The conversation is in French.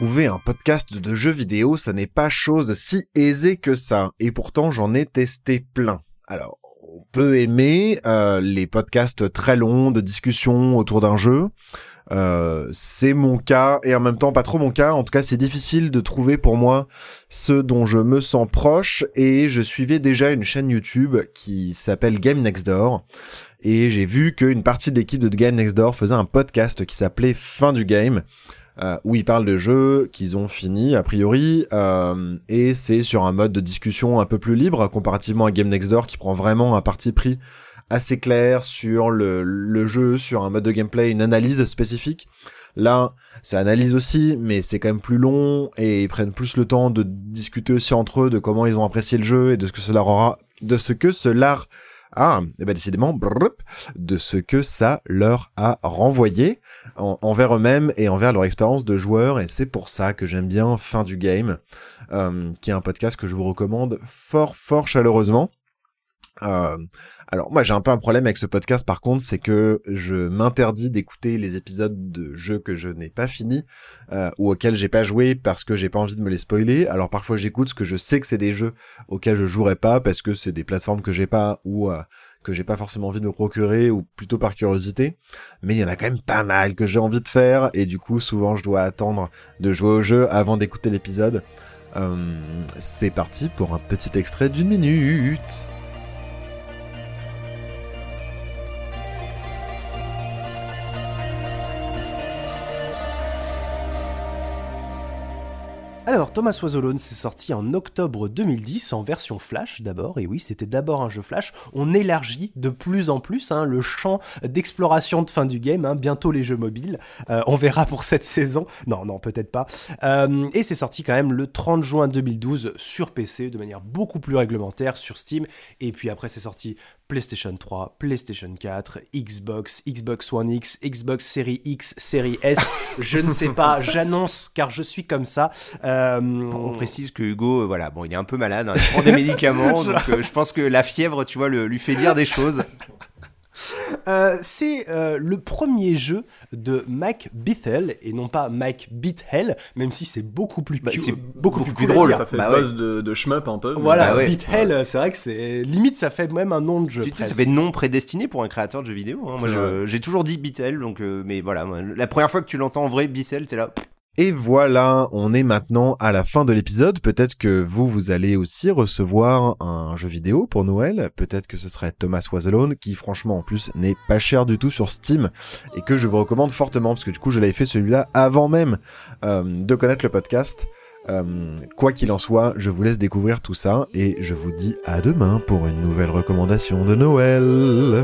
trouver un podcast de jeux vidéo, ça n'est pas chose si aisée que ça. Et pourtant, j'en ai testé plein. Alors, on peut aimer euh, les podcasts très longs de discussion autour d'un jeu. Euh, c'est mon cas et en même temps pas trop mon cas. En tout cas, c'est difficile de trouver pour moi ceux dont je me sens proche et je suivais déjà une chaîne YouTube qui s'appelle Game Next Door et j'ai vu qu'une partie de l'équipe de Game Next Door faisait un podcast qui s'appelait Fin du Game. Euh, où ils parlent de jeux qu'ils ont fini a priori euh, et c'est sur un mode de discussion un peu plus libre comparativement à Game Next Door qui prend vraiment un parti pris assez clair sur le, le jeu, sur un mode de gameplay, une analyse spécifique. Là, ça analyse aussi, mais c'est quand même plus long et ils prennent plus le temps de discuter aussi entre eux de comment ils ont apprécié le jeu et de ce que cela aura, de ce que cela ah, et eh ben décidément, de ce que ça leur a renvoyé envers eux-mêmes et envers leur expérience de joueur. Et c'est pour ça que j'aime bien Fin du Game, euh, qui est un podcast que je vous recommande fort, fort chaleureusement. Alors moi j'ai un peu un problème avec ce podcast par contre, c'est que je m'interdis d'écouter les épisodes de jeux que je n'ai pas fini ou auxquels j'ai pas joué parce que j'ai pas envie de me les spoiler. Alors parfois j'écoute ce que je sais que c'est des jeux auxquels je jouerai pas parce que c'est des plateformes que j'ai pas ou euh, que j'ai pas forcément envie de me procurer ou plutôt par curiosité. Mais il y en a quand même pas mal que j'ai envie de faire et du coup souvent je dois attendre de jouer au jeu avant d'écouter l'épisode. C'est parti pour un petit extrait d'une minute. Alors, Thomas Was c'est sorti en octobre 2010 en version Flash d'abord, et oui, c'était d'abord un jeu Flash. On élargit de plus en plus hein, le champ d'exploration de fin du game, hein, bientôt les jeux mobiles. Euh, on verra pour cette saison. Non, non, peut-être pas. Euh, et c'est sorti quand même le 30 juin 2012 sur PC de manière beaucoup plus réglementaire sur Steam. Et puis après, c'est sorti PlayStation 3, PlayStation 4, Xbox, Xbox One X, Xbox Series X, Series S, je ne sais pas, j'annonce car je suis comme ça. Euh, on précise que Hugo, euh, voilà, bon, il est un peu malade, hein, il prend des médicaments, donc euh, je pense que la fièvre, tu vois, le, lui fait dire des choses. Euh, c'est euh, le premier jeu de Mike Bithell et non pas Mike Bithell, même si c'est beaucoup plus, bah, c'est beaucoup, plus, drôle. Ça fait bah buzz de, de shmup un peu. Voilà, bah Bithell, c'est vrai que c'est limite ça fait même un nom de jeu. Tu sais, ça fait nom prédestiné pour un créateur de jeux vidéo. Hein. Moi, j'ai toujours dit Bithell, donc euh, mais voilà, la première fois que tu l'entends en vrai Bithell, c'est là. Et voilà, on est maintenant à la fin de l'épisode. Peut-être que vous, vous allez aussi recevoir un jeu vidéo pour Noël. Peut-être que ce serait Thomas Was qui franchement en plus n'est pas cher du tout sur Steam et que je vous recommande fortement parce que du coup je l'avais fait celui-là avant même euh, de connaître le podcast. Euh, quoi qu'il en soit, je vous laisse découvrir tout ça et je vous dis à demain pour une nouvelle recommandation de Noël.